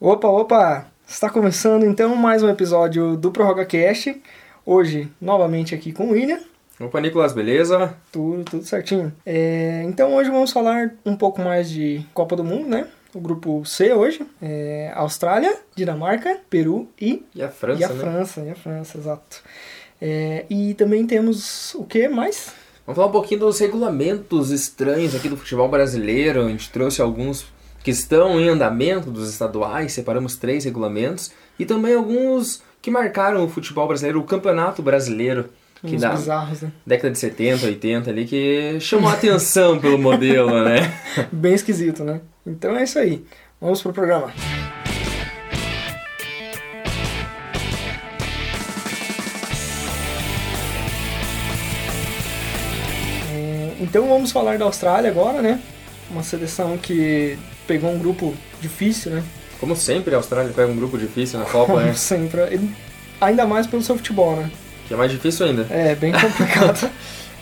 Opa, opa! Está começando então mais um episódio do Prorroga Cast. Hoje, novamente aqui com o William. Opa, Nicolas, beleza? Tudo, tudo certinho. É, então hoje vamos falar um pouco mais de Copa do Mundo, né? O grupo C hoje. É Austrália, Dinamarca, Peru e, E a França, e a né? França. E a França, exato. É, e também temos o que mais? Vamos falar um pouquinho dos regulamentos estranhos aqui do futebol brasileiro. A gente trouxe alguns que estão em andamento dos estaduais, separamos três regulamentos. E também alguns que marcaram o futebol brasileiro, o campeonato brasileiro. Que Uns da bizarros, né? década de 70, 80 ali, que chamou a atenção pelo modelo, né? Bem esquisito, né? Então é isso aí. Vamos pro programa. É, Então vamos falar da Austrália agora, né? Uma seleção que pegou um grupo difícil, né? Como sempre, a Austrália pega um grupo difícil na Copa, Como né? sempre. E Ainda mais pelo seu futebol, né? Que é mais difícil ainda. É, bem complicado.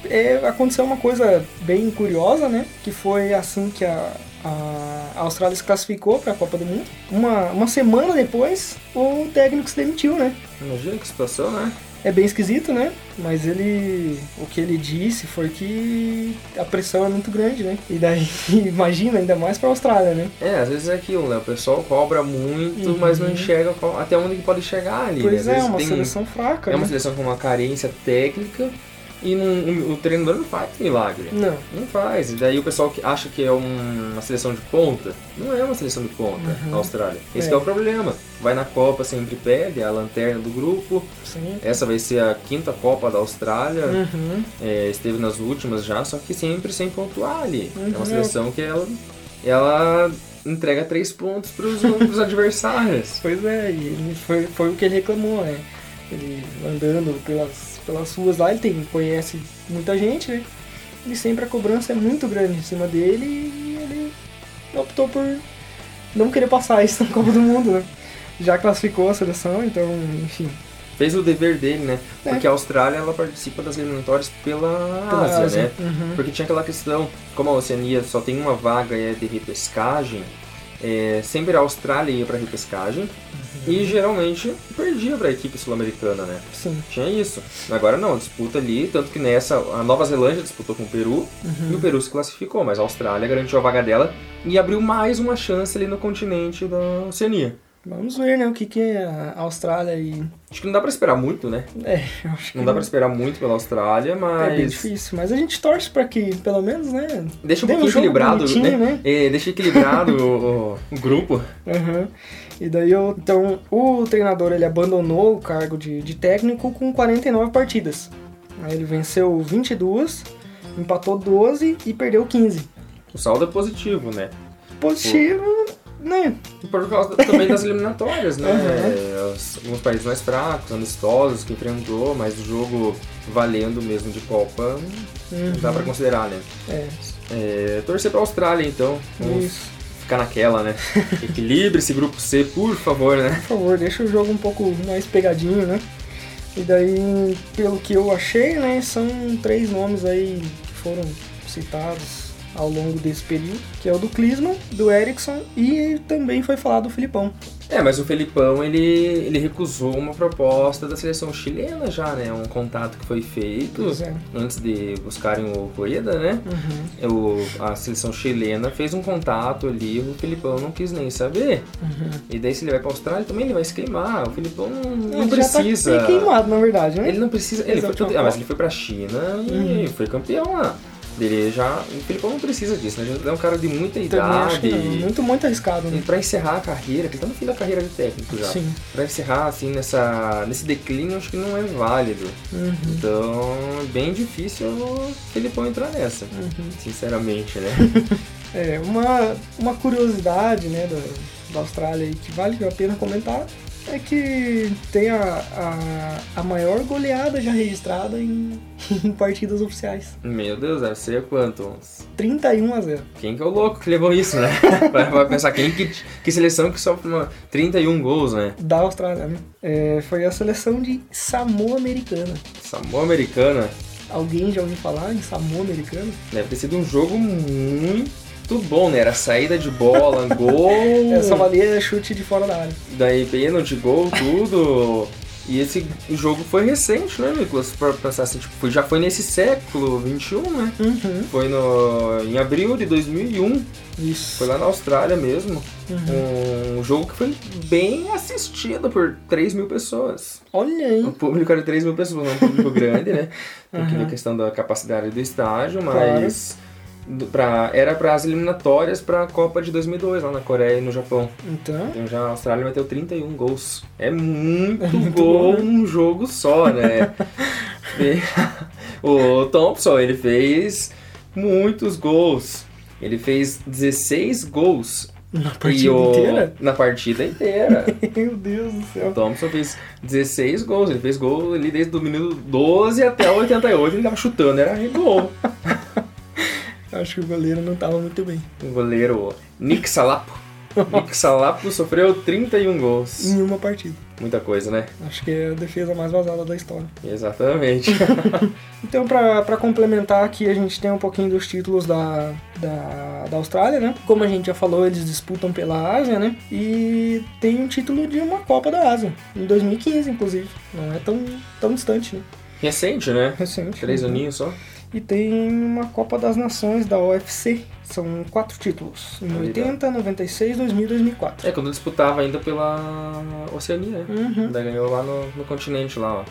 É, aconteceu uma coisa bem curiosa, né? Que foi assim que a, a Austrália se classificou para a Copa do Mundo. Uma, uma semana depois, o técnico se demitiu, né? Imagina que situação, né? É bem esquisito, né? Mas ele. O que ele disse foi que a pressão é muito grande, né? E daí, imagina, ainda mais para a Austrália, né? É, às vezes é aquilo, né? O pessoal cobra muito, Uhum. mas não enxerga qual- até onde que pode chegar ali. né? Pois Às é, uma seleção fraca, É uma né? seleção com uma carência técnica e não- o treinador não faz milagre. Não. Não faz. E daí o pessoal que acha que é um- uma seleção de ponta, não é uma seleção de ponta, Uhum. a Austrália. Esse É. que é o problema. Vai na Copa sempre perde, é a lanterna do grupo. Sim. Essa vai ser a quinta Copa da Austrália. Uhum. É, esteve nas últimas já, só que sempre sem pontuar ali. É Uhum. uma seleção que ela, ela entrega três pontos para os adversários. Pois é, e foi, foi o que ele reclamou, né? Ele andando pelas, pelas ruas lá, ele tem, conhece muita gente, né? E sempre a cobrança é muito grande em cima dele e ele optou por não querer passar isso na Copa do Mundo, né? Já classificou a seleção, então, enfim. Fez o dever dele, né? É. Porque a Austrália ela participa das eliminatórias pela, Pela Ásia, Ásia. né? Uhum. Porque tinha aquela questão, como a Oceania só tem uma vaga e é de repescagem, é, sempre a Austrália ia para repescagem Uhum. E geralmente perdia para a equipe sul-americana, né? Sim. Tinha isso. Agora não, disputa ali, tanto que nessa a Nova Zelândia disputou com o Peru Uhum. e o Peru se classificou, mas a Austrália garantiu a vaga dela e abriu mais uma chance ali no continente da Oceania. Vamos ver, né, o que, que é a Austrália e. Acho que não dá para esperar muito, né? É, eu acho que Não dá para esperar muito pela Austrália, é bem mas difícil. Mas a gente torce pra que, pelo menos, né? deixa um um pouquinho jogo equilibrado, né? né? É, deixa equilibrado o, o- o grupo. Uhum. E daí eu, então o treinador ele abandonou o cargo de, de técnico com 49 partidas. Aí ele venceu 22, empatou 12 e perdeu 15. O saldo é positivo, né? Positivo, né? E Por causa também das eliminatórias, né? Uhum. Alguns países mais fracos, amistosos que enfrentou, mas o jogo valendo mesmo de Copa não dá pra considerar, né? É, É, torcer pra Austrália então. Isso. Ficar naquela, né? Equilibre esse grupo C, por favor, né? Por favor, deixa o jogo um pouco mais pegadinho, né? E daí, pelo que eu achei, né, são três nomes aí que foram citados ao longo desse período, que é o do Klinsmann, do Eriksson e também foi falado do Filipão. É, mas o Felipão, ele, ele recusou uma proposta da seleção chilena já, né? Um contato que foi feito é. antes de buscarem o Rueda, né? Uhum. O, a seleção chilena fez um contato ali, o Filipão não quis nem saber. Uhum. E daí se ele vai pra Austrália também ele vai se queimar. O Filipão não, Ele precisa. Já tá queimado, na verdade, né? Ele não precisa. Ele foi, ah, mas ele foi pra China e Uhum. foi campeão lá. Ele já. O Filipão não precisa disso, né? Ele é um cara de muita idade. Muito, muito arriscado, E né? pra encerrar a carreira, que tá no fim da carreira de técnico já. Sim. Pra encerrar assim nessa, nesse declínio, acho que não é válido. Uhum. Então, é bem difícil o Filipão entrar nessa, Uhum. sinceramente, né? É, uma, uma curiosidade, né, da, da Austrália aí que vale a pena comentar é que tem a, a, a maior goleada já registrada em, em partidas oficiais. Meu Deus, deve ser quanto? Uns 31 a 0. Quem que é o louco que levou isso, né? Vai vai pensar quem que, que seleção que sofre uma 31 gols, né? Da Austrália, né? É, foi a seleção de Samoa Americana. Samoa Americana Alguém já ouviu falar em Samoa Americana? deve ter sido um jogo muito muito bom, né? Era saída de bola, gol. Essa valia chute de fora da área. Daí pênalti, gol, tudo. E esse jogo foi recente, né, Nicolas? Pra pensar assim, tipo, já foi nesse século 21, né? Uhum. Foi no, em abril de 2001. Isso. Foi lá na Austrália mesmo. Uhum. Um jogo que foi bem assistido por 3 mil pessoas. Olha aí. O público era 3 mil pessoas, não um público grande, né? Porque Uhum. a questão da capacidade do estádio, mas do- pra, era para as eliminatórias para a Copa de 2002 lá na Coreia e no Japão. Então, Então já a Austrália meteu 31 gols. É muito, É muito gol bom, né? num jogo só, né? E o Thompson, ele fez muitos gols. Ele fez 16 gols. na partida o- inteira? Na partida inteira. Meu Deus do O céu. Thompson fez 16 gols. Ele fez gol ali desde o minuto 12 até o 88. Ele tava chutando, era gol. Acho que o goleiro não tava muito bem. O goleiro Nick Salapo. Nick Salapo sofreu 31 gols. Em uma partida. Muita coisa, né? Acho que é a defesa mais vazada da história. Exatamente. Então, pra, pra complementar aqui, a gente tem um pouquinho dos títulos da, da, da Austrália, né? Como a gente já falou, eles disputam pela Ásia, né? E tem um título de uma Copa da Ásia, em 2015, inclusive. Não é tão, tão distante, né? Recente, né? Recente. Três né? aninhos só. E tem uma Copa das Nações da UFC. São quatro títulos. Em Ali, 80, 96, 2000 e 2004. É, quando disputava ainda pela Oceania, né? Uhum. Daí ganhou lá no, no continente lá, ó.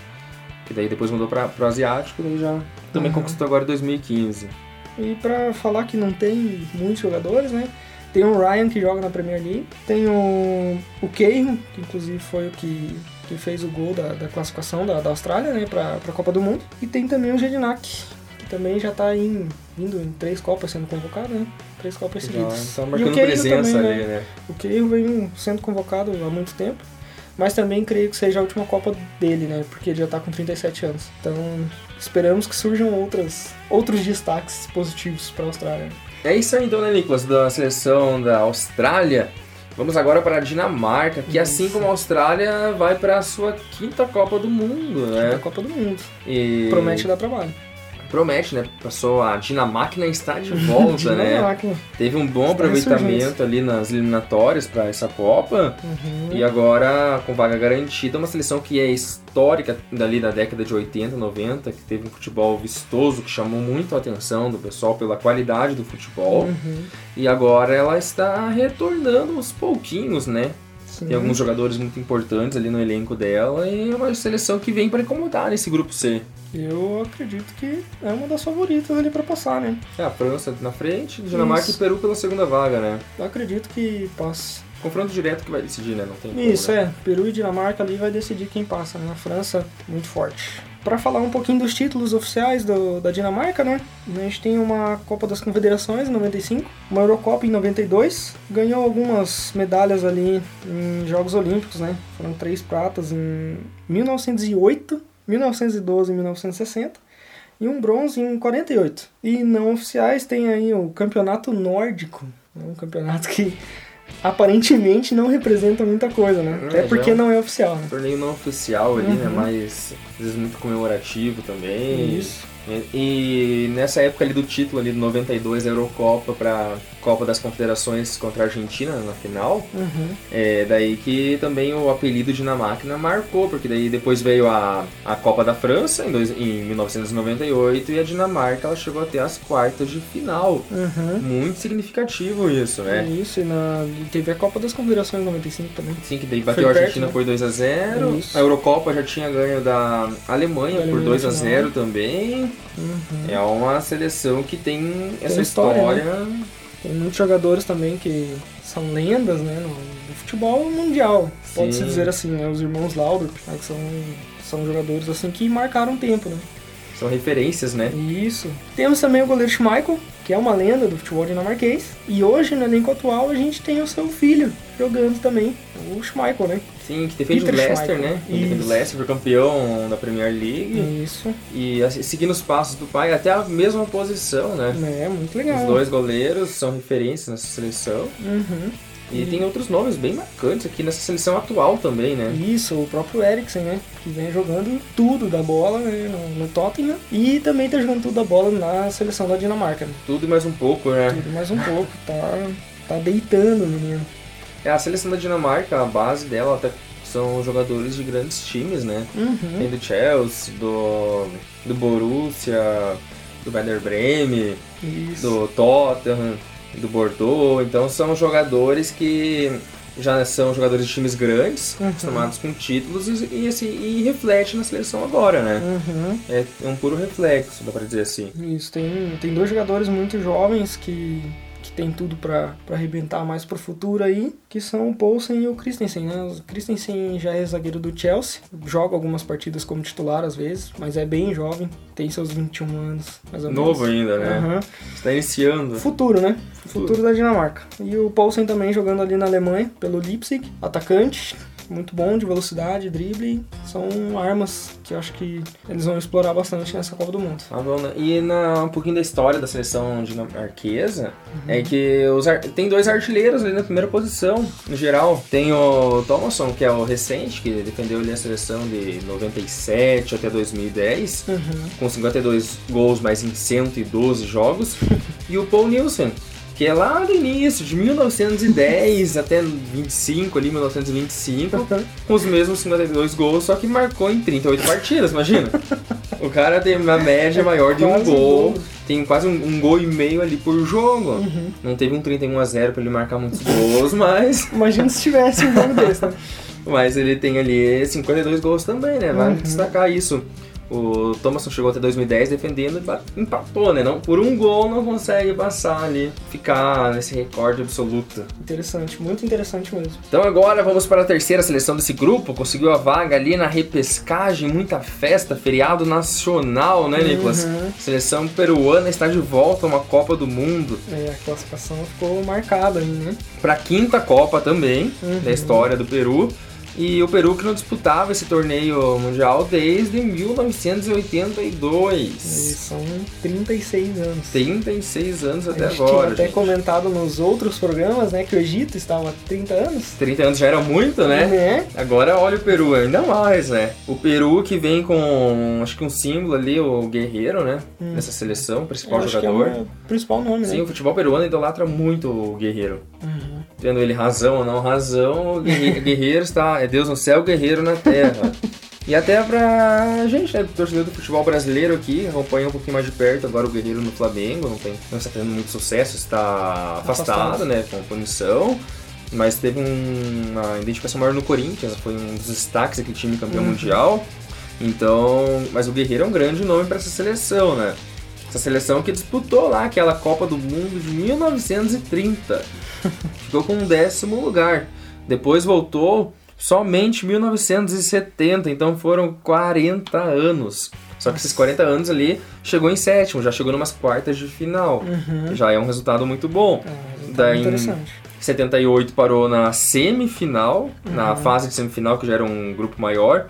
Que daí depois mudou pra, pro asiático e daí já também Uhum. conquistou agora em 2015. E pra falar que não tem muitos jogadores, né? Tem o Ryan que joga na Premier League, tem o, o Keirn, que inclusive foi o que, que fez o gol da, da classificação da, da Austrália, né, pra, pra Copa do Mundo. E tem também o Jedinak, também já tá em, indo em três Copas sendo convocado, né? Três Copas seguidas. tá E o marcando presença também, ali, né? né? O Keirn vem sendo convocado há muito tempo. Mas também creio que seja a última Copa dele, né? Porque ele já tá com 37 anos. Então esperamos que surjam outras, outros destaques positivos para a Austrália. É isso aí então, né, Nicolas, da seleção da Austrália. Vamos agora para a Dinamarca, que assim como a Austrália vai para a sua quinta Copa do Mundo, né? Copa do Mundo. E Promete dar trabalho. Promete, né? Passou a Dinamáquina está de volta, né? Teve um bom Está aproveitamento ali nas eliminatórias para essa Copa. Uhum. E agora, com vaga garantida, uma seleção que é histórica dali da década de 80, 90, que teve um futebol vistoso, que chamou muito a atenção do pessoal pela qualidade do futebol. Uhum. E agora ela está retornando aos pouquinhos, né? Sim. Tem alguns jogadores muito importantes ali no elenco dela e é uma seleção que vem para incomodar nesse grupo C. Eu acredito que é uma das favoritas ali para passar, né? É a França na frente, Dinamarca Isso. e Peru pela segunda vaga, né? Eu acredito que passa. Confronto direto que vai decidir, né? Não tem como, Isso, né? é. Peru e Dinamarca ali vai decidir quem passa, né? A França, muito forte. Para falar um pouquinho dos títulos oficiais do- da Dinamarca, né? A gente tem uma Copa das Confederações em 95, uma Eurocopa em 92, ganhou algumas medalhas ali em Jogos Olímpicos, né? Foram três pratas em 1908, 1912 e 1960 e um bronze em 48. E não oficiais tem aí o Campeonato Nórdico, né? um campeonato que aparentemente não representa muita coisa, né? É, Até porque é não é oficial, né? Torneio não oficial ali, né? Uhum. Mas às vezes muito comemorativo também. Isso. E, e nessa época ali do título ali de 92 a Eurocopa para Copa das Confederações contra a Argentina na final, Uhum. é daí que também o apelido Dinamáquina marcou, porque daí depois veio a, a Copa da França em, dois, em 1998 e a Dinamarca ela chegou até as quartas de final. Uhum. Muito significativo isso, né? Isso, e na... teve a Copa das Confederações em 95 também. Sim, que daí bateu a perto, Argentina né? por 2 a 0 Isso. A Eurocopa já tinha ganho da Alemanha Da por Alemanha 2 a na 0 também. Uhum. É uma seleção que tem essa história, história. Tem muitos jogadores também que são lendas, né? No, no futebol mundial, pode-se dizer assim, né? Os irmãos Laudrup, né, que são, são jogadores assim que marcaram tempo, né? São referências, né? Isso. Temos também o goleiro Schmeichel, que é uma lenda do futebol dinamarquês. E hoje, no elenco atual, a gente tem o seu filho jogando também, o Schmeichel, né? Sim, que defende Peter o Leicester, Schmeichel. né? Ele defende o Isso. Leicester, foi campeão da Premier League. Isso. E assim, seguindo os passos do pai, até a mesma posição, né? É, muito legal. Os dois goleiros são referências nessa seleção. Uhum. E tem outros nomes bem marcantes aqui nessa seleção atual também, né? Isso, o próprio Eriksen, né? Que vem jogando tudo da bola né? no, no Tottenham e também tá jogando tudo da bola na seleção da Dinamarca. Né? Tudo e mais um pouco, né? Tudo mais um pouco, tá, tá deitando o menino. É, a seleção da Dinamarca, a base dela até são jogadores de grandes times, né? Uhum. Tem do Chelsea, do, do Borussia, do Werder Bremen, Isso. do Tottenham, do Bordeaux. Então são jogadores que já são jogadores de times grandes, Uhum. acostumados com títulos e, e, assim, e reflete na seleção agora, né? Uhum. É um puro reflexo, dá pra dizer assim. Isso, tem, tem dois jogadores muito jovens que, que tem tudo pra arrebentar mais pro futuro aí, que são o Poulsen e o Christensen, né? O Christensen já é zagueiro do Chelsea, joga algumas partidas como titular às vezes, mas é bem jovem, tem seus 21 anos, mais ou menos. Novo ainda, né? Aham. Está iniciando. Futuro, né? Futuro. Futuro da Dinamarca. E o Poulsen também jogando ali na Alemanha, pelo Leipzig, atacante, muito bom de velocidade, drible, são armas que eu acho que eles vão explorar bastante nessa Copa do Mundo. Tá bom, né? E na, um pouquinho da história da seleção dinamarquesa é que os ar- tem dois artilheiros ali na primeira posição, no geral. Tem o Thomasson, que é o recente, que defendeu ali a seleção de 97 até 2010, Uhum. com 52 gols, mais em 112 jogos. e o Paul Nielsen, que é lá do início, de 1910 até 25, ali, 1925, com os mesmos 52 gols, só que marcou em 38 partidas, imagina. O cara tem uma média maior de um gol, tem quase um, um gol e meio ali por jogo. Uhum. Não teve um 31 a 0 pra ele marcar muitos gols, mas, Imagina se tivesse um jogo desse, né? mas ele tem ali 52 gols também, né? Vale Uhum. destacar isso. O Thomasson chegou até 2010 defendendo e empatou, né? Não, por um gol não consegue passar ali, ficar nesse recorde absoluto. Interessante, muito interessante mesmo. Então agora vamos para a terceira seleção desse grupo. Conseguiu a vaga ali na repescagem, muita festa, feriado nacional, né, Nicolas? Uhum. Seleção peruana está de volta a uma Copa do Mundo. É, a classificação ficou marcada aí, né? Para a quinta Copa também Uhum. da história do Peru. E o Peru que não disputava esse torneio mundial desde 1982. E são 36 anos. 36 anos até a gente agora, tinha até gente. comentado nos outros programas, né, que o Egito estava há 30 anos. 30 anos já era muito, né? Né? Agora olha o Peru, ainda mais, né? O Peru que vem com, acho que um símbolo ali, o Guerreiro, né? Nessa seleção, principal Eu é jogador. o principal nome, Sim, né? o futebol peruano idolatra muito o Guerreiro. Uhum. Tendo ele razão ou não razão, Guerreiro está. É Deus no céu, Guerreiro na terra. E até pra gente, né, torcedor do futebol brasileiro aqui, acompanha um pouquinho mais de perto agora o Guerreiro no Flamengo, não, tem, não está tendo muito sucesso, está afastado, Afastado. né, com punição. Mas teve um- uma identificação maior no Corinthians, foi um dos destaques daquele time campeão Uhum. mundial. Então, mas o Guerreiro é um grande nome para essa seleção, né? Essa seleção que disputou lá aquela Copa do Mundo de 1930. Ficou com um décimo lugar. Depois voltou somente em 1970, então foram 40 anos. Só que esses 40 anos ali chegou em sétimo, já chegou numas quartas de final. Uhum. Já é um resultado muito bom. É, Daí- interessante. 78 parou na semifinal, na Uhum. fase de semifinal, que já era um grupo maior.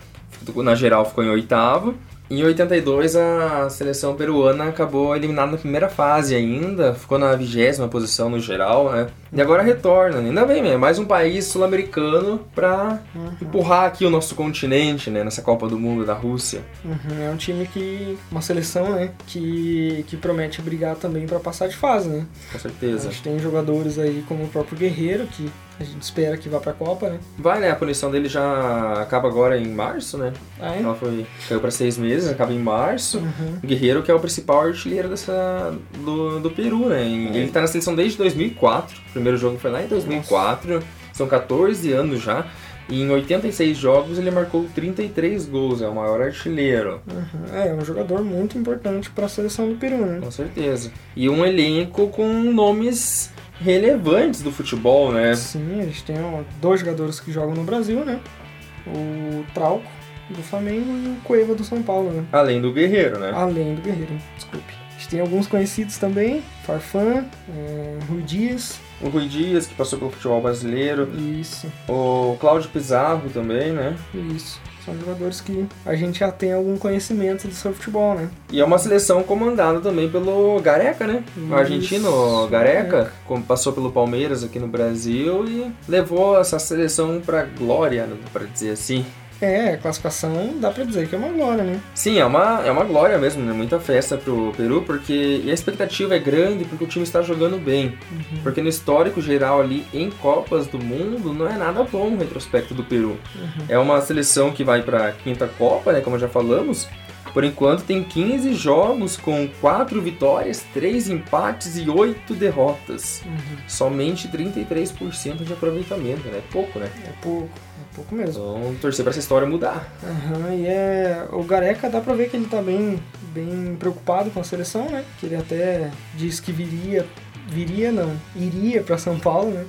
Na geral ficou em oitavo. Em 82 a seleção peruana acabou eliminada na primeira fase ainda, ficou na vigésima posição no geral, né? E agora retorna, ainda bem, é mais um país sul-americano pra Uhum. empurrar aqui o nosso continente, né? Nessa Copa do Mundo da Rússia. Uhum, É um time que. Uma seleção, né? Que, que promete brigar também pra passar de fase, né? Com A certeza. gente tem jogadores aí como o próprio Guerreiro, que a gente espera que vá pra Copa, né? Vai, né? A punição dele já acaba agora em março, né? Ah, é? Ela foi, caiu pra seis meses, acaba em março. Uhum. O Guerreiro que é o principal artilheiro dessa, do, do Peru, né? E Ele tá na seleção desde 2004. O primeiro jogo foi lá em 2004. São 14 anos já. E em 86 jogos ele marcou 33 gols. É o maior artilheiro. Uhum. É, é um jogador muito importante pra seleção do Peru, né? Com certeza. E um elenco com nomes relevantes do futebol, né? Sim, a gente tem ó, dois jogadores que jogam no Brasil, né? O Trauco do Flamengo e o Cueva do São Paulo, né? Além do Guerreiro, né? Além do Guerreiro, desculpe. A gente tem alguns conhecidos também, Farfan, é, Rui Dias, O Rui Dias, que passou pelo futebol brasileiro. isso, O Cláudio Pizarro também, né? isso. São jogadores que a gente já tem algum conhecimento do seu futebol, né? E é uma seleção comandada também pelo Gareca, né? O argentino Gareca, como passou pelo Palmeiras aqui no Brasil e levou essa seleção pra glória, né, pra dizer assim. É, a classificação dá pra dizer que é uma glória, né? Sim, é uma, é uma glória mesmo, né? Muita festa pro Peru, porque a expectativa é grande porque o time está jogando bem. Porque no histórico geral ali em Copas do Mundo não é nada bom o retrospecto do Peru. É uma seleção que vai pra quinta Copa, né? Como já falamos. Por enquanto tem 15 jogos com 4 vitórias, 3 empates e 8 derrotas. Somente 33% de aproveitamento, né? Pouco, né? É pouco, é pouco mesmo. Então torcer pra essa história mudar. Aham, e é. O Gareca dá pra ver que ele tá bem, bem preocupado com a seleção, né? Que ele até disse que viria. Viria não, iria pra São Paulo, né?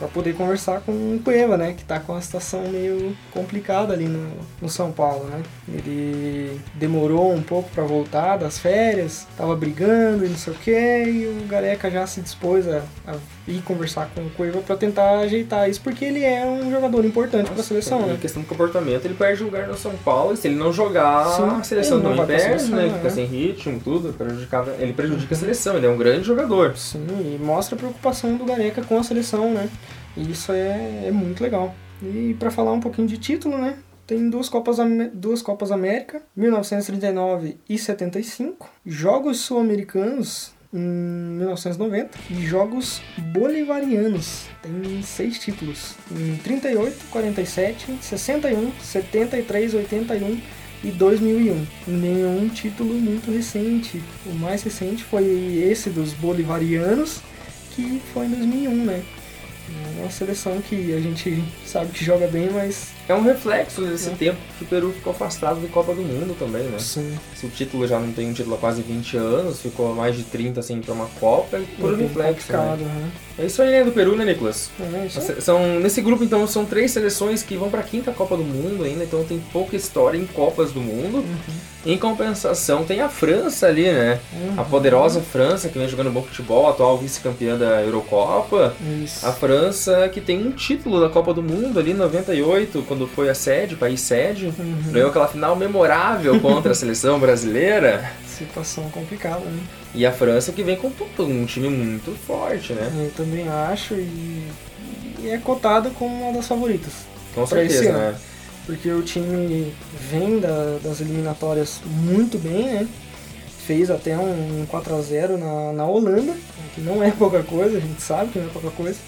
Pra poder conversar com o Cueva, né? Que tá com uma situação meio complicada ali no, no São Paulo, né? Ele demorou um pouco pra voltar das férias, tava brigando e não sei o que, e o Gareca já se dispôs a, a ir conversar com o Cueva pra tentar ajeitar isso, porque ele é um jogador importante pra seleção, Em né? questão do comportamento, ele perde lugar no São Paulo. E se ele não jogar, Sim, a seleção ele não pra perde, seleção, né? né? Fica sem ritmo, tudo. Prejudicava, ele prejudica a seleção, ele é um grande jogador. Sim, e mostra a preocupação do Gareca com a seleção, né? E isso é, é muito legal. E para falar um pouquinho de título, né? Tem duas Copas, duas Copas América, 1939 e 75, Jogos Sul-Americanos em 1990 e Jogos Bolivarianos. Tem seis títulos, em 38, 47, 61, 73, 81 e 2001. Nenhum título muito recente. O mais recente foi esse dos Bolivarianos, que foi em 2001, né? É uma seleção que a gente sabe que joga bem, mas É um reflexo desse É. tempo que o Peru ficou afastado de Copa do Mundo também, né? sim, Se o título já não tem um título há quase 20 anos, ficou mais de 30 sem ir pra uma Copa, é por bem reflexo, né? né? É isso aí, né, do Peru, né, Nicolas? É, isso aí. São, nesse grupo, então, são três seleções que vão pra quinta Copa do Mundo ainda, então tem pouca história em Copas do Mundo. Uhum. Em compensação, tem a França ali, né? Uhum. A poderosa França, que vem jogando bom futebol, atual vice-campeã da Eurocopa. Isso. A França, que tem um título da Copa do Mundo ali em 98, quando foi a sede, país sede. Uhum. Ganhou aquela final memorável contra a seleção brasileira. Situação complicada, né? E a França que vem com tudo, um time muito forte, né? Eu também acho e, e é cotado como uma das favoritas. Com certeza, né? Porque o time vem da- das eliminatórias muito bem, né? Fez até um 4x0 na, na Holanda, que não é pouca coisa, a gente sabe que não é pouca coisa.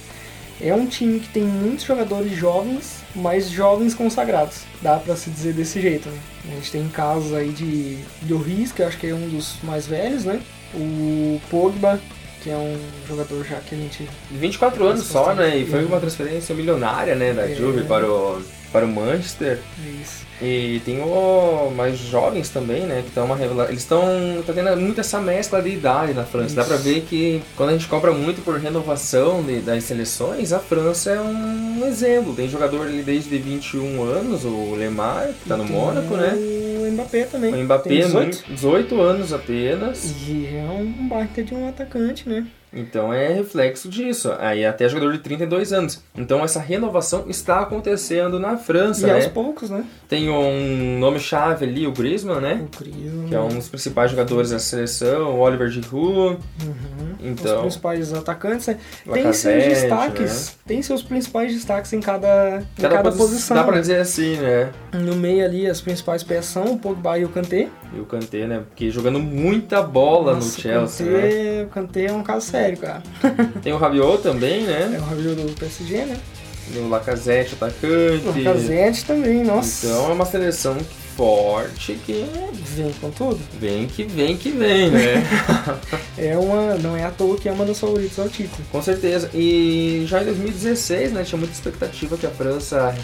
É um time que tem muitos jogadores jovens, mas jovens consagrados. Dá pra se dizer desse jeito, né? A gente tem casos aí de Lloris, que eu acho que é um dos mais velhos, né? O Pogba, que é um jogador já que a gente 24 anos só, né? E foi uma transferência milionária, né? Da É. Juve para o, para o Manchester. isso. E tem o mais jovens também, né? Que estão uma revela... Eles estão. tá tendo muito essa mescla de idade na França. Dá pra Isso. ver que quando a gente cobra muito por renovação de- das seleções, a França é um exemplo. Tem jogador ali desde 21 anos, o Lemar, que tá no Tem Mônaco, né? O Mbappé também. O Mbappé, tem 18. muito- 18 anos apenas. E é um baita de um atacante, né? Então é reflexo disso. Aí até jogador de 32 anos. Então essa renovação está acontecendo na França, e né? aos poucos, né? Tem um nome-chave ali, o Griezmann, né? O Cris. Que é um dos principais jogadores da seleção, o Oliver Giroud. Uhum. Os Então, principais atacantes, né? Tem seus Lacazette, destaques. né? Tem seus principais destaques em cada, em Cada, cada posi- posição. Dá pra dizer assim, né? No meio ali, as principais peças são o Pogba e o Kanté. E o Kanté, né? Porque jogando muita bola Nossa, no Chelsea, né? o Kanté, Kanté é um caso sério, cara. Tem o Rabiot também, É né? o Rabiot do PSG, né? O Lacazette, atacante. O Lacazette também, nossa. Então é uma seleção forte que Vem com tudo. vem que vem que vem, né? É uma, não é à toa que é uma das favoritas ao título. Com certeza. E já em 2016, né, tinha muita expectativa que a França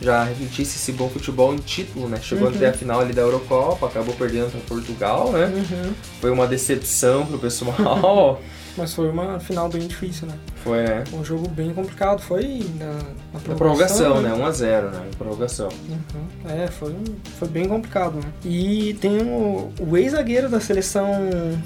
já refletisse esse bom futebol em título, né? Chegou Uhum. até a final ali da Eurocopa, acabou perdendo para Portugal, né? Uhum. Foi uma decepção pro pessoal. Mas foi uma final bem difícil, né? Foi, né? Um jogo bem complicado. Foi na, na Na prorrogação, né? 1x0, né? Na prorrogação. Uhum. É, foi, foi bem complicado, né? E tem o, o ex-zagueiro da seleção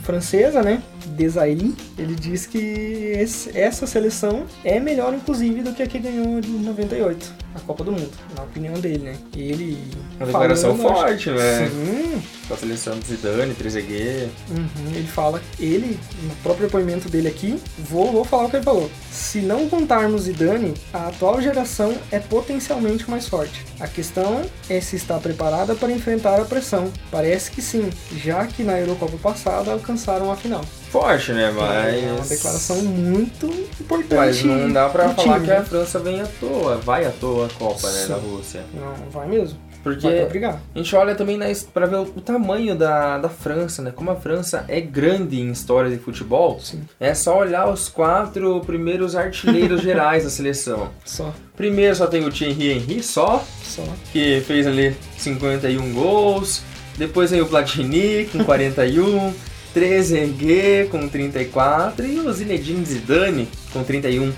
francesa, né? Desailly, ele diz que esse- essa seleção é melhor, inclusive, do que a que ganhou de 98. a Copa do Mundo, na opinião dele, né? Ele. Uma declaração falando, forte, né? Sim. Com a seleção do Zidane, Trezeguet. Uhum, ele fala, ele, no próprio depoimento dele aqui, vou, vou falar o que ele falou. Se não contarmos Zidane, a atual geração é potencialmente mais forte. A questão é se está preparada para enfrentar a pressão. Parece que sim, já que na Eurocopa passada alcançaram a final. Forte, né? Mas. É uma declaração muito importante. Mas não dá pra falar time, que a né? França vem à toa, vai à toa a Copa, né, da Rússia. Não, vai mesmo. Porque brigar. a gente olha também na, pra ver o, o tamanho da, da França, né? Como a França é grande em história de futebol. Sim. É só olhar os quatro primeiros artilheiros gerais da seleção. Só, Primeiro só tem o Thierry Henry, só, só. que fez ali 51 gols. Depois vem o Platini com 41. Trezeguet com 34 e o Zinedine Zidane com 31. Uhum.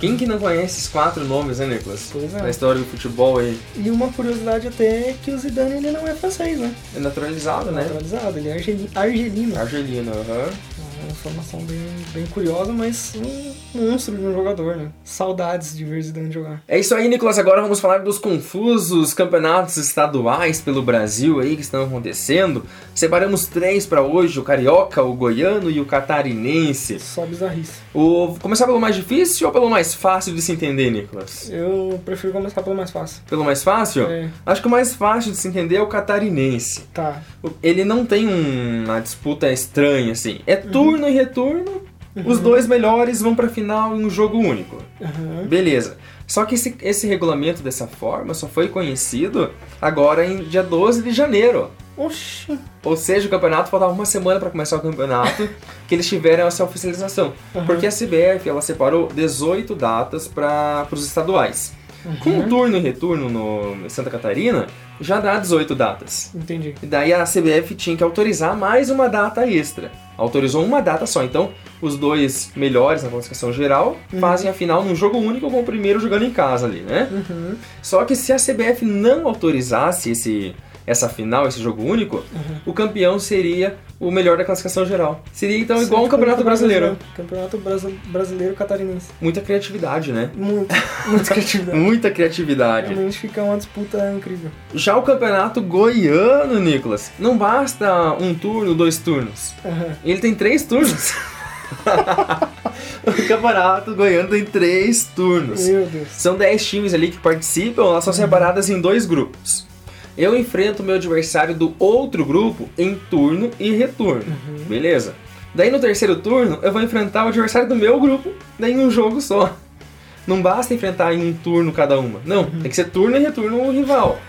Quem que não conhece esses quatro nomes, né, Nicolas? Pois é. Na história do futebol aí. E uma curiosidade até é que o Zidane ele não é francês, né? É naturalizado, né? Naturalizado, ele é argeli- argelino. Argelino, aham. É uma informação bem, bem curiosa, mas um monstro de um jogador, né? Saudades de ver Zidane jogar. É isso aí, Nicolas. Agora vamos falar dos confusos campeonatos estaduais pelo Brasil aí que estão acontecendo. Separamos três para hoje: o carioca, o goiano e o catarinense. Só bizarrice. O... Começar pelo mais difícil ou pelo mais fácil de se entender, Nicolas? Eu prefiro começar pelo mais fácil. Pelo mais fácil? É. Acho que o mais fácil de se entender é o catarinense. Tá. Ele não tem um- uma disputa estranha assim. É turno e retorno. Os dois melhores vão pra final em um jogo único. Aham. Beleza. Só que esse, esse regulamento dessa forma só foi conhecido agora em dia 12 de janeiro. Oxi. Ou seja, o campeonato faltava uma semana para começar o campeonato que eles tiveram essa oficialização. Uhum. Porque a CBF ela separou 18 datas para os estaduais. Com Uhum. um turno e retorno no Santa Catarina, já dá 18 datas. Entendi. E daí a CBF tinha que autorizar mais uma data extra. Autorizou uma data só. Então, os dois melhores na classificação geral fazem a final num jogo único com o primeiro jogando em casa ali, né? Uhum. Só que se a CBF não autorizasse esse, essa final, esse jogo único, Uhum. o campeão seria o melhor da classificação geral. Seria então Sim, igual um tipo, campeonato brasileiro. Campeonato brasi- brasileiro catarinense. Muita criatividade, né? Muito, muita criatividade. Muita criatividade. Realmente fica uma disputa incrível. Já o campeonato goiano, Nicolas, não basta um turno, dois turnos. Aham. Ele tem três turnos. o campeonato goiano tem três turnos. Meu Deus. São 10 times ali que participam, elas são separadas em dois grupos. Eu enfrento o meu adversário do outro grupo em turno e retorno. Beleza? Daí no terceiro turno eu vou enfrentar o adversário do meu grupo, daí em um jogo só. Não basta enfrentar em um turno cada uma. Não, tem que ser turno e retorno o rival.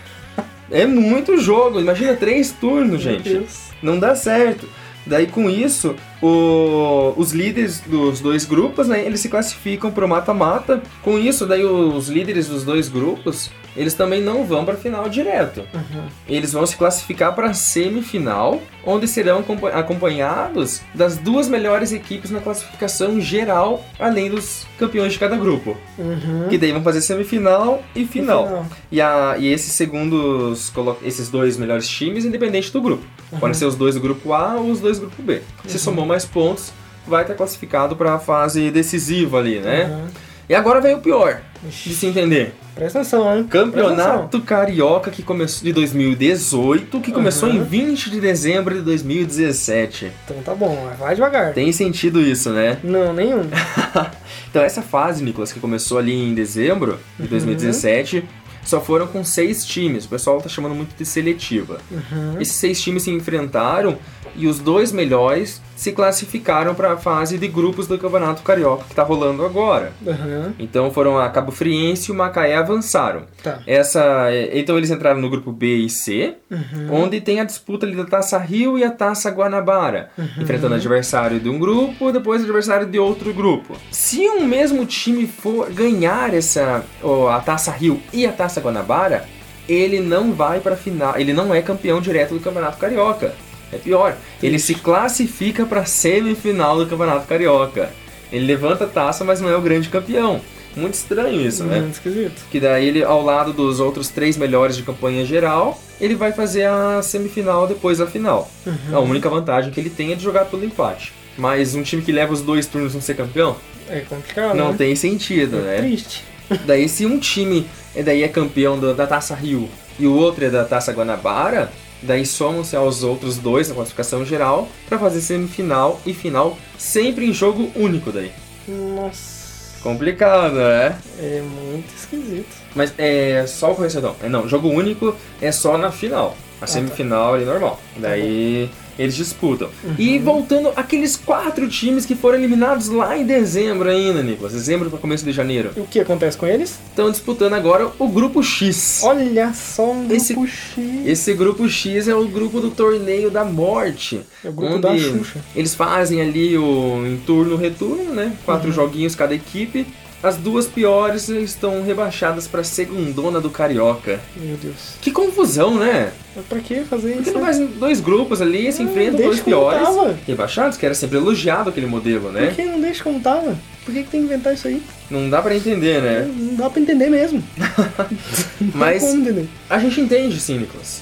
É muito jogo, imagina três turnos, gente. Não dá certo. Daí com isso, o- os líderes dos dois grupos, né, eles se classificam pro mata-mata. Com isso, daí os líderes dos dois grupos, eles também não vão para final direto. Uhum. Eles vão se classificar para semifinal, onde serão acompa- acompanhados das duas melhores equipes na classificação geral, além dos campeões de cada grupo. Uhum. Que daí vão fazer semifinal e final. final. E, a, e esses segundos, esses dois melhores times, independente do grupo. Podem ser os dois do grupo A ou os dois do grupo B. Se somou mais pontos, vai estar classificado para a fase decisiva ali, né? Uhum. E agora vem o pior de se entender. Presta atenção, hein? Presta atenção. Campeonato Carioca que começou de 2018, que começou Uhum. em 20 de dezembro de 2017. Então tá bom, vai devagar. Tem sentido isso, né? Não, nenhum. Então essa fase, Nicolas, que começou ali em dezembro de 2017, só foram com seis times. O pessoal tá chamando muito de seletiva. Uhum. Esses seis times se enfrentaram e os dois melhores se classificaram para a fase de grupos do Campeonato Carioca que tá rolando agora. Uhum. Então foram a Cabo Friense e o Macaé avançaram. Tá. Essa, é, então eles entraram no grupo B e C, Uhum. onde tem a disputa ali da Taça Rio e a Taça Guanabara, Uhum. enfrentando adversário de um grupo e depois adversário de outro grupo. Se um mesmo time for ganhar essa ó, a Taça Rio e a Taça Guanabara, ele não vai para final, ele não é campeão direto do Campeonato Carioca. É pior, ele se classifica para semifinal do Campeonato Carioca. Ele levanta a taça, mas não é o grande campeão. Muito estranho isso, né? Muito esquisito. Que daí ele, ao lado dos outros três melhores de campanha geral, ele vai fazer a semifinal depois da final. Uhum. A única vantagem que ele tem é de jogar pelo empate. Mas um time que leva os dois turnos não ser campeão, É complicado, não né? tem sentido, É né? triste. Daí se um time é, daí é campeão da Taça Rio e o outro é da Taça Guanabara, daí somam-se aos outros dois na classificação geral pra fazer semifinal e final sempre em jogo único daí. Nossa, Complicado, né? é muito esquisito. Mas é só o correcedão. É, não, jogo único é só na final. A semifinal é normal. Daí eles disputam. E Uhum. voltando aqueles quatro times que foram eliminados lá em dezembro ainda, Nicolas. Dezembro para começo de janeiro. E o que acontece com eles? Estão disputando agora o grupo X. Olha só um grupo Esse- X. Esse grupo X é o grupo do torneio da morte. É o grupo onde da Xuxa. Eles fazem ali o em turno retorno, né? Quatro Uhum. joguinhos cada equipe. As duas piores estão rebaixadas para segundona do Carioca. Meu Deus. Que confusão, né? Mas pra que fazer Porque isso? não faz dois grupos ali, se enfrentam dois piores tava. rebaixados, que era sempre elogiado aquele modelo, Por né? que não deixa como tava? Por que, que tem que inventar isso aí? Não dá pra entender, né? Não dá pra entender mesmo. Mas- entender. A gente entende sim, Nicolas.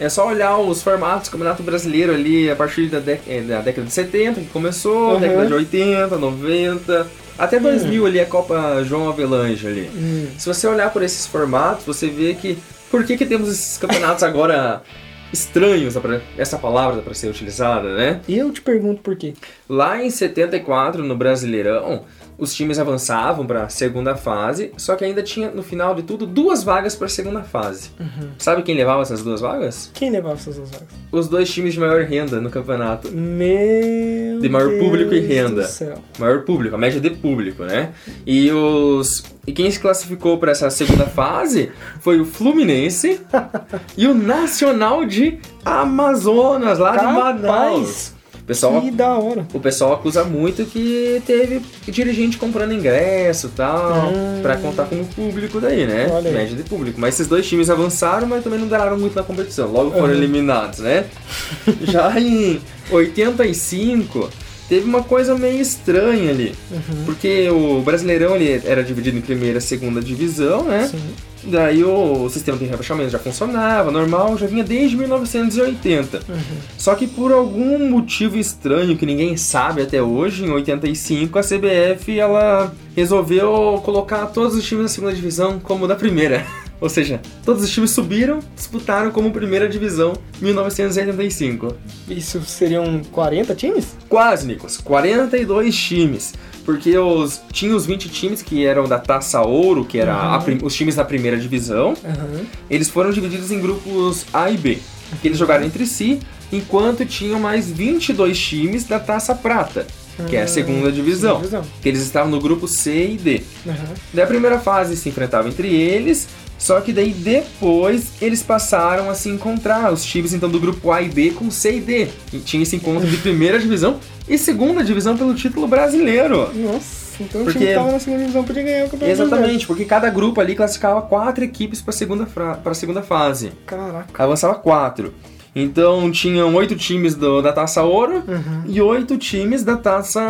É só olhar os formatos do Campeonato Brasileiro ali a partir da, eh, da década de 70, que começou, Uhum. década de 80, 90, até 2000 ali a Copa João Avelange ali. Hum. Se você olhar por esses formatos, você vê que por que, que temos esses campeonatos agora estranhos, essa palavra para ser utilizada, né? E eu te pergunto por quê. Lá em 74, no Brasileirão, os times avançavam para a segunda fase, só que ainda tinha, no final de tudo, duas vagas para a segunda fase. Uhum. Sabe quem levava essas duas vagas? Quem levava essas duas vagas? Os dois times de maior renda no campeonato. Meu De maior Deus público e renda. Do céu. Maior público, a média de público, né? E os e quem se classificou para essa segunda fase foi o Fluminense e o Nacional de Amazonas, lá de Manaus. O pessoal Que da hora. O pessoal acusa muito que teve dirigente comprando ingresso e tal, Hum. pra contar como público daí, né? Olha. Média de público. Mas esses dois times avançaram, mas também não duraram muito na competição. Logo foram Uhum. eliminados, né? Já em 85, teve uma coisa meio estranha ali. Uhum. Porque o Brasileirão ele era dividido em primeira e segunda divisão, né? Sim. Daí o sistema de rebaixamento já funcionava, normal, já vinha desde 1980. Uhum. Só que por algum motivo estranho que ninguém sabe até hoje, em 85, a CBF ela resolveu colocar todos os times da segunda divisão como da primeira. Ou seja, todos os times subiram, disputaram como primeira divisão em 1985. Isso seriam 40 times? Quase, Nicolas, 42 times. Porque os, tinha os 20 times que eram da Taça Ouro, que era Uhum. os times da primeira divisão. Aham. Eles foram divididos em grupos A e B, que eles jogaram entre si, enquanto tinham mais 22 times da Taça Prata, que é a segunda divisão, divisão. que eles estavam no grupo C e D. Aham. Daí a primeira fase se enfrentava entre eles, só que daí depois eles passaram a se encontrar, os times então do grupo A e B com C e D. E tinha esse encontro de primeira divisão e segunda divisão pelo título brasileiro. Nossa, então o Porque- time que tava na segunda divisão podia ganhar o campeonato. Exatamente, porque cada grupo ali classificava quatro equipes para a segunda, segunda fase. Caraca. avançava quatro. Então tinham oito times do- da Taça Ouro Uhum. e oito times da Taça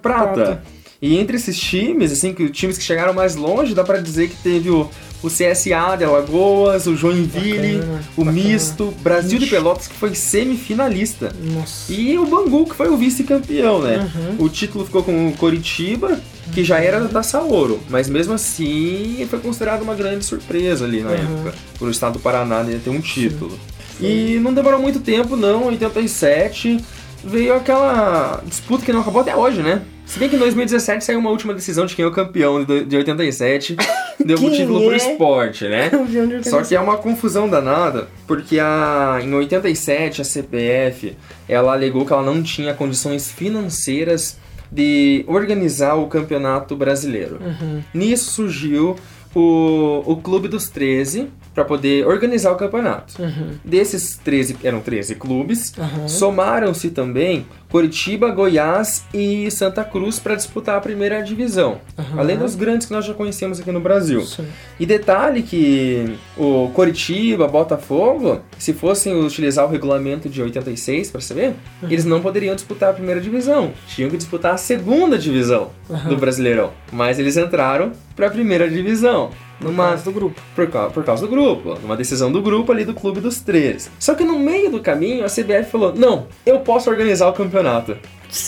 Prata. Prata. E entre esses times, assim, que os times que chegaram mais longe, dá pra dizer que teve o, o CSA de Alagoas, o Joinville, Bacana, o bacana. Misto, Brasil de Ixi. Pelotas, que foi semifinalista. Nossa. E o Bangu, que foi o vice-campeão, né? Uhum. O título ficou com o Coritiba, que já era da Taça Ouro, mas mesmo assim foi considerado uma grande surpresa ali na Uhum. época, por o estado do Paraná né, ter um título. E não demorou muito tempo, não, em 87 veio aquela disputa que não acabou até hoje, né? Se bem que em 2017 saiu uma última decisão de quem é o campeão de de 87, deu o Quem título pro é? esporte, né? Só que é uma confusão danada, porque a, em 87 a CPF ela alegou que ela não tinha condições financeiras de organizar o campeonato brasileiro. Uhum. Nisso surgiu o, o Clube dos 13 para poder organizar o campeonato. Uhum. Desses 13, eram 13 clubes, Aham. somaram-se também Curitiba, Goiás e Santa Cruz para disputar a primeira divisão. Aham. Além dos grandes que nós já conhecemos aqui no Brasil. Sim. E detalhe que o Coritiba, Botafogo, se fossem utilizar o regulamento de 86 para saber, eles não poderiam disputar a primeira divisão, tinham que disputar a segunda divisão do Brasileirão. Mas eles entraram para a primeira divisão. Numa causa do grupo. por, por causa do grupo, numa decisão do grupo ali do Clube dos 13. Só que no meio do caminho a CBF falou: "Não, eu posso organizar o campeonato".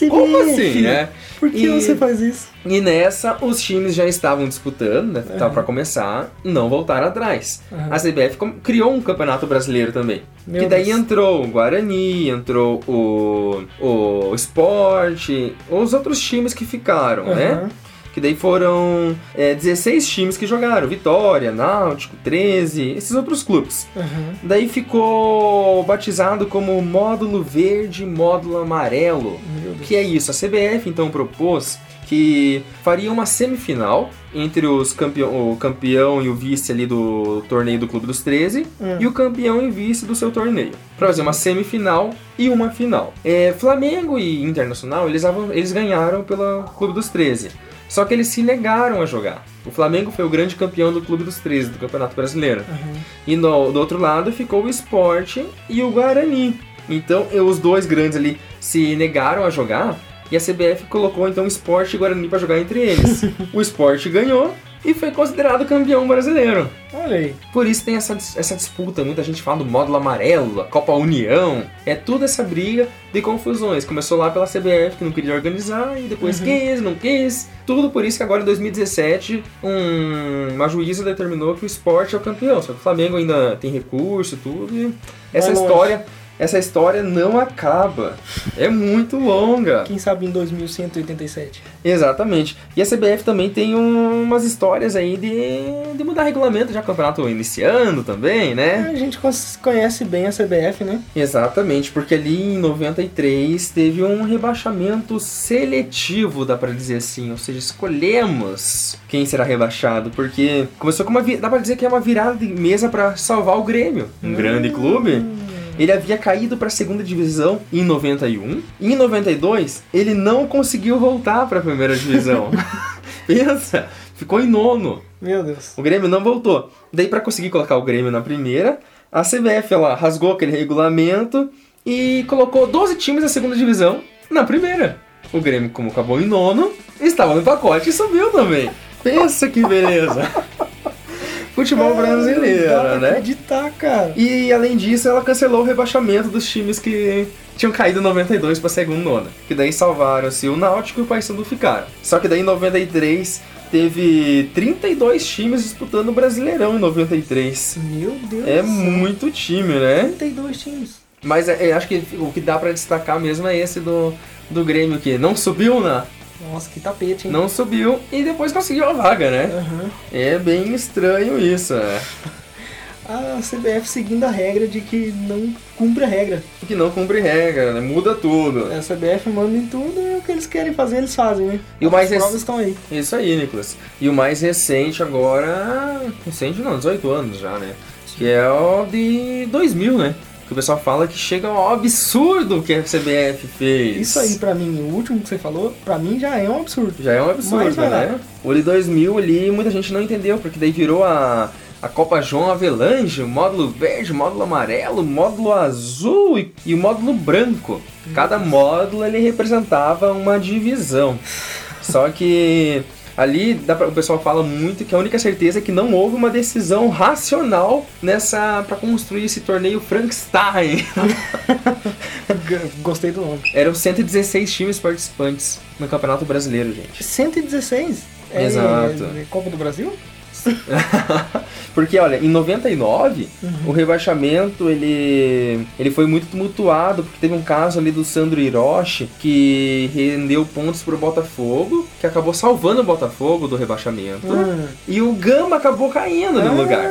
Como assim, né? Por que E- você faz isso? E nessa, os times já estavam disputando, né? Tava pra começar, não voltaram atrás. Aham. A CBF criou um campeonato brasileiro também. Meu que daí Deus. entrou o Guarani, entrou o, o Sport, os outros times que ficaram, né? Que daí foram é, 16 times que jogaram. Vitória, Náutico, 13, esses outros clubes. Aham. Daí ficou batizado como módulo verde, módulo amarelo. Que é isso, a CBF então propôs que faria uma semifinal entre os campeão, o campeão e o vice ali do torneio do Clube dos 13 Hum. e o campeão e vice do seu torneio. Pra fazer uma semifinal e uma final. É, Flamengo e Internacional, eles, eles ganharam pelo Clube dos 13. Só que eles se negaram a jogar. O Flamengo foi o grande campeão do Clube dos 13, do Campeonato Brasileiro. Aham. E no- do outro lado ficou o Sport e o Guarani. Então os dois grandes ali se negaram a jogar e a CBF colocou então o Sport e Guarani para jogar entre eles. o Sport ganhou e foi considerado campeão brasileiro. Olha aí. Por isso tem essa, essa disputa, muita gente fala do módulo amarelo, a Copa União. É tudo essa briga de confusões. Começou lá pela CBF que não queria organizar e depois Uhum. quis, não quis. Tudo por isso que agora em 2017 um, uma juíza determinou que o esporte é o campeão. Só que o Flamengo ainda tem recurso e tudo. E essa Vai longe. Essa história não acaba. É muito longa. Quem sabe em 2187. Exatamente. E a CBF também tem um- umas histórias aí de, de mudar regulamento, já o campeonato iniciando também, né? A gente conhece bem a CBF, né? Exatamente, porque ali em 93 teve um rebaixamento seletivo, dá pra dizer assim, ou seja, escolhemos quem será rebaixado, porque começou com uma, dá pra dizer que é uma virada de mesa pra salvar o Grêmio, um grande clube. Ele havia caído pra segunda divisão em 91, e em 92 ele não conseguiu voltar pra primeira divisão. Pensa, ficou em nono. Meu Deus. O Grêmio não voltou. Daí, pra conseguir colocar o Grêmio na primeira, a CBF ela rasgou aquele regulamento e colocou 12 times da segunda divisão na primeira. O Grêmio, como acabou em nono, estava no pacote e subiu também. Pensa que beleza! Futebol brasileiro, Não dá né? acreditar, cara. E além disso, ela cancelou o rebaixamento dos times que tinham caído em 92 para segunda nona. Que daí salvaram-se o Náutico e o Paysandu ficaram. Só que daí em 93 teve 32 times disputando o Brasileirão em 93. Meu Deus É do céu. muito time, né? 32 times. Mas é, é, acho que o que dá para destacar mesmo é esse do, do Grêmio que não subiu, né? Nossa, que tapete, hein? Não subiu e depois conseguiu a vaga, né? Aham. É bem estranho isso, né? A CBF seguindo a regra de que não cumpre a regra. Que não cumpre regra, né? Muda tudo. A CBF manda em tudo e o que eles querem fazer, eles fazem, né? E o mais As rec- estão aí. Isso aí, Nicolas. E o mais recente agora. Recente não, 18 anos já, né? Que é o de 2000, né? Que o pessoal fala que chega ao absurdo que a CBF fez. Isso aí, pra mim, o último que você falou, pra mim já é um absurdo. Já é um absurdo, Mas né? O de 2000 ali muita gente não entendeu, porque daí virou a, a Copa João Avelange, o módulo verde, o módulo amarelo, o módulo azul e, e o módulo branco. Cada módulo ele representava uma divisão. Só que ali pra- o pessoal fala muito que a única certeza é que não houve uma decisão racional nessa para construir esse torneio Frankenstein. Gostei do nome. Eram 116 times participantes no Campeonato Brasileiro, gente. 116? É, Exato. é Copa do Brasil? Porque, olha, em 99, Uhum. o rebaixamento, ele, ele foi muito tumultuado, porque teve um caso ali do Sandro Hiroshi, que rendeu pontos pro Botafogo, que acabou salvando o Botafogo do rebaixamento, Ah. e o Gama acabou caindo no Ah, lugar.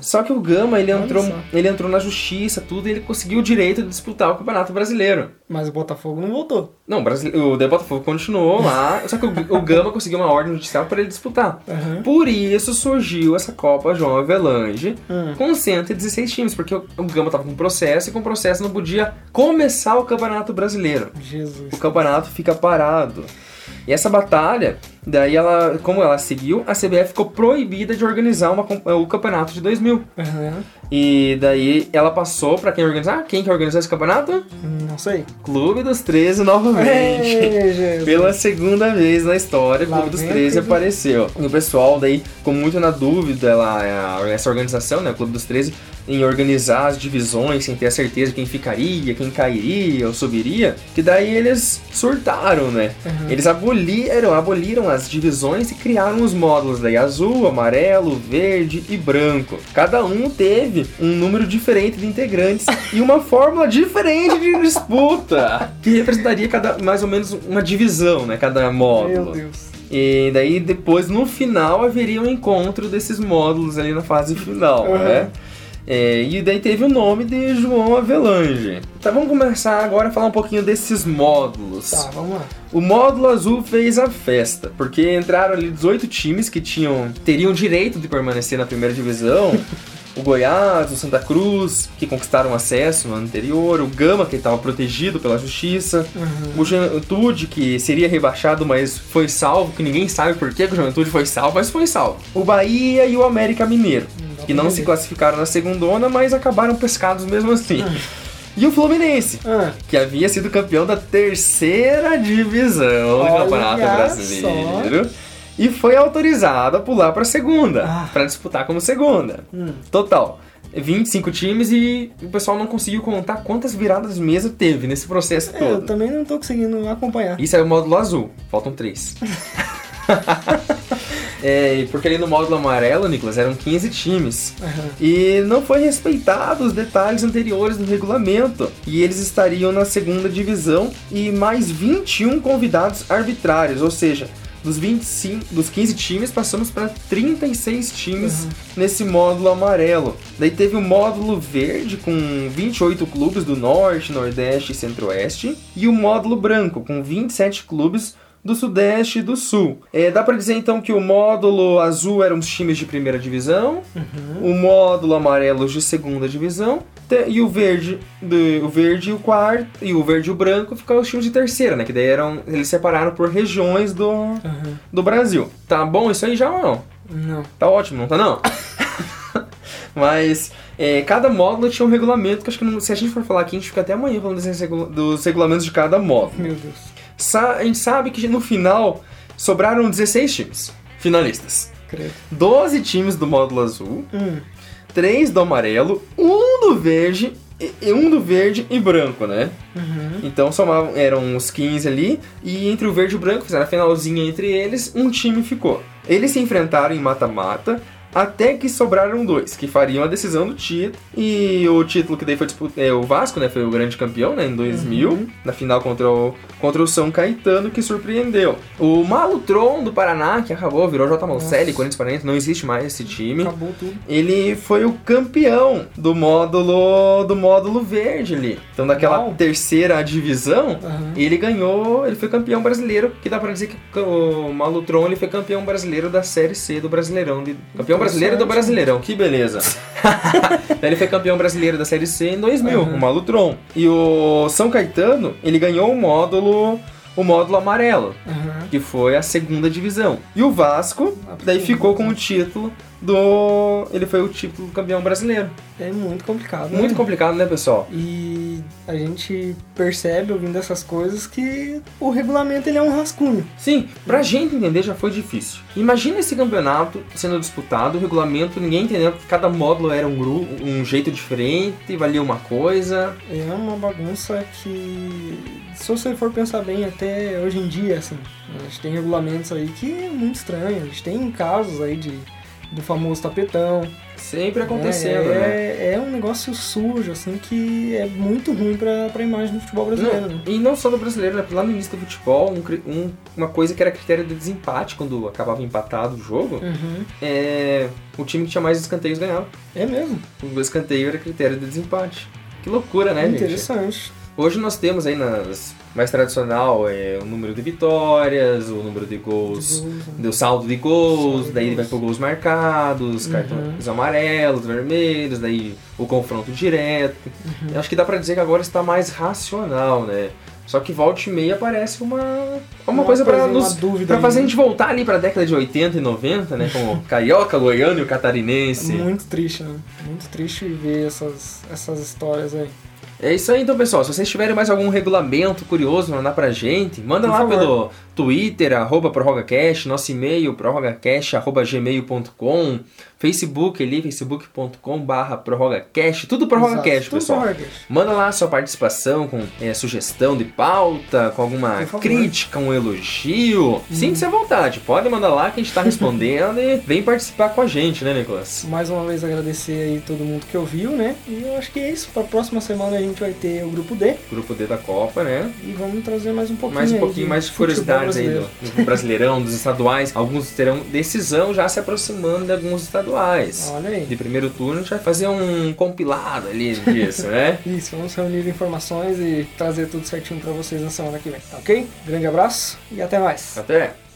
Só que o Gama, ele entrou, ele entrou na justiça, tudo, e ele conseguiu o direito de disputar o Campeonato Brasileiro. Mas o Botafogo não voltou. Não, o, Brasile- o The Botafogo continuou lá, só que o, o Gama conseguiu uma ordem judicial para ele disputar. Aham. Por isso surgiu essa Copa João Avelange Hum. com 116 times, porque o o Gama tava com processo e com processo não podia começar o Campeonato Brasileiro. Jesus. O campeonato fica parado. E essa batalha, daí ela, como ela seguiu, a CBF ficou proibida de organizar uma o campeonato de 2000. Aham. E daí ela passou pra quem organizar? Quem que organizou esse campeonato? Não sei. Clube dos 13 novamente. Ei. Pela segunda vez na história, o Clube dos vem 13 aquele- apareceu. E o pessoal daí, ficou muito na dúvida, lá, a- essa organização, né, o Clube dos 13, em organizar as divisões sem ter a certeza de quem ficaria, quem cairia ou subiria, que daí eles surtaram, né? Uhum. Eles aboliram, aboliram as divisões e criaram os módulos daí azul, amarelo, verde e branco. Cada um teve um número diferente de integrantes e uma fórmula diferente de disputa, que representaria cada mais ou menos uma divisão, né, cada módulo. Meu Deus. E daí depois no final haveria um encontro desses módulos ali na fase final, Uhum. né? É, e daí teve o nome de João Avelange. Então vamos começar agora a falar um pouquinho desses módulos. Tá, vamos lá. O módulo azul fez a festa, porque entraram ali 18 times que tinham teriam direito de permanecer na primeira divisão. O Goiás, o Santa Cruz, que conquistaram acesso no ano anterior, o Gama, que estava protegido pela justiça, Uhum. o Juventude, que seria rebaixado, mas foi salvo, que ninguém sabe por que o Juventude foi salvo, mas foi salvo. O Bahia e o América Mineiro, dá que não se classificaram na segundona, mas acabaram pescados mesmo assim. E o Fluminense, Ah, que havia sido campeão da terceira divisão do Olha Campeonato só. Brasileiro. E foi autorizado a pular para segunda, Ah. para disputar como segunda. hum. Total, 25 times e o pessoal não conseguiu contar quantas viradas de mesa teve nesse processo É, eu todo. também não tô conseguindo acompanhar. Isso é o módulo azul, faltam três. é, porque ali no módulo amarelo, Nicolas, eram 15 times. Aham. E não foi respeitado os detalhes anteriores do regulamento. E eles estariam na segunda divisão e mais 21 convidados arbitrários, ou seja, dos 25, dos 15 times passamos para 36 times Uhum. nesse módulo amarelo. Daí teve o módulo verde com 28 clubes do norte, nordeste e centro-oeste e o módulo branco com 27 clubes do Sudeste e do Sul. É, dá pra dizer então que o módulo azul eram os times de primeira divisão, Uhum. o módulo amarelo de segunda divisão e o verde, de- o verde e o quarto e o verde e o branco ficaram os times de terceira, né? Que daí eram eles separaram por regiões do, Aham. do Brasil. Tá bom isso aí já ou não? Não. Tá ótimo, não tá não? Mas é, cada módulo tinha um regulamento que acho que não- se a gente for falar aqui a gente fica até amanhã falando dos regulamentos de cada módulo. Meu Deus. A gente sabe que no final sobraram 16 times finalistas. Credo. 12 times do módulo azul, Hum. 3 do amarelo, um do verde e um do verde e branco, né? Uhum. Então somavam, eram os 15 ali, e entre o verde e o branco, fizeram a finalzinha entre eles, um time ficou. Eles se enfrentaram em mata-mata, até que sobraram dois, que fariam a decisão do título. E o título que daí foi disputado, é, o Vasco, né, foi o grande campeão, né, em 2000, Uhum. na final contra o, contra o São Caetano, que surpreendeu. O Malutron do Paraná, que acabou, virou J. Malcelli, Nossa. Corinthians Paranaense, não existe mais esse time. Acabou tudo. Ele foi o campeão do módulo do módulo verde ali. Então daquela Uau. terceira divisão, Aham. ele ganhou, ele foi campeão brasileiro, que dá pra dizer que o Malutron ele foi campeão brasileiro da Série C do Brasileirão, de, campeão brasileiro do. Brasileirão. Que beleza. ele foi campeão brasileiro da Série C em 2000, Aham. o Malutron. E o São Caetano, ele ganhou o módulo o módulo amarelo, Aham. Que foi a segunda divisão. E o Vasco, daí ficou com o título do. Ele foi o título campeão brasileiro. É muito complicado. né? Muito complicado, né, pessoal? E a gente percebe ouvindo essas coisas que o regulamento ele é um rascunho. Sim, pra gente entender já foi difícil. Imagina esse campeonato sendo disputado, o regulamento, ninguém entendendo que cada módulo era um grupo, um jeito diferente, valia uma coisa. É uma bagunça que, se você for pensar bem, até hoje em dia, assim, a gente tem regulamentos aí que é muito estranho. A gente tem casos aí de, do famoso tapetão. Sempre acontecendo, é, né? é, é um negócio sujo, assim, que é muito ruim pra, pra imagem do futebol brasileiro, Não, né? e não só do brasileiro, né? Lá no início do futebol, um um- uma coisa que era critério de desempate, quando acabava empatado o jogo, Uhum. é o time que tinha mais escanteios ganhava. É mesmo. O escanteio era critério de desempate. Que loucura, né, gente? Interessante. Hoje nós temos aí nas mais tradicional é, o número de vitórias, o número de gols, né? do saldo de gols, de daí gols. vai pro gols marcados, Uhum. cartões amarelos, vermelhos, daí o confronto direto. Uhum. Eu acho que dá pra dizer que agora está mais racional, né? Só que volta e meia aparece uma, uma, coisa pra, uma nos, dúvida pra aí, fazer a né? gente voltar ali pra década de 80 e 90, né? Como o carioca, goiano e o catarinense. Muito triste, né? Muito triste ver essas, essas histórias aí. É isso aí então, pessoal. Se vocês tiverem mais algum regulamento curioso mandar pra gente, manda Por lá favor. pelo Twitter, arroba prorrogacast, nosso e-mail, prorrogacast, arroba gmail.com, Facebook ali, facebook.com barra prorrogacast, tudo prorrogacast, Exato, tudo pessoal. ProrrogaCast. Manda lá a sua participação com é, sugestão de pauta, com alguma crítica, um elogio. Sinta-se à vontade, pode mandar lá que a gente tá respondendo e vem participar com a gente, né, Nicolas? Mais uma vez agradecer aí todo mundo que ouviu, né? E eu acho que é isso. Pra próxima semana a gente vai ter o grupo D Grupo D da Copa, né? e vamos trazer mais um pouquinho Mais um aí pouquinho de mais curiosidades aí do, do Brasileirão, dos estaduais. Alguns terão decisão já se aproximando de alguns estaduais. Olha aí. De primeiro turno a gente vai fazer um compilado ali disso, né? Isso, vamos reunir informações e trazer tudo certinho pra vocês na semana que vem, tá ok? Grande abraço e até mais. Até!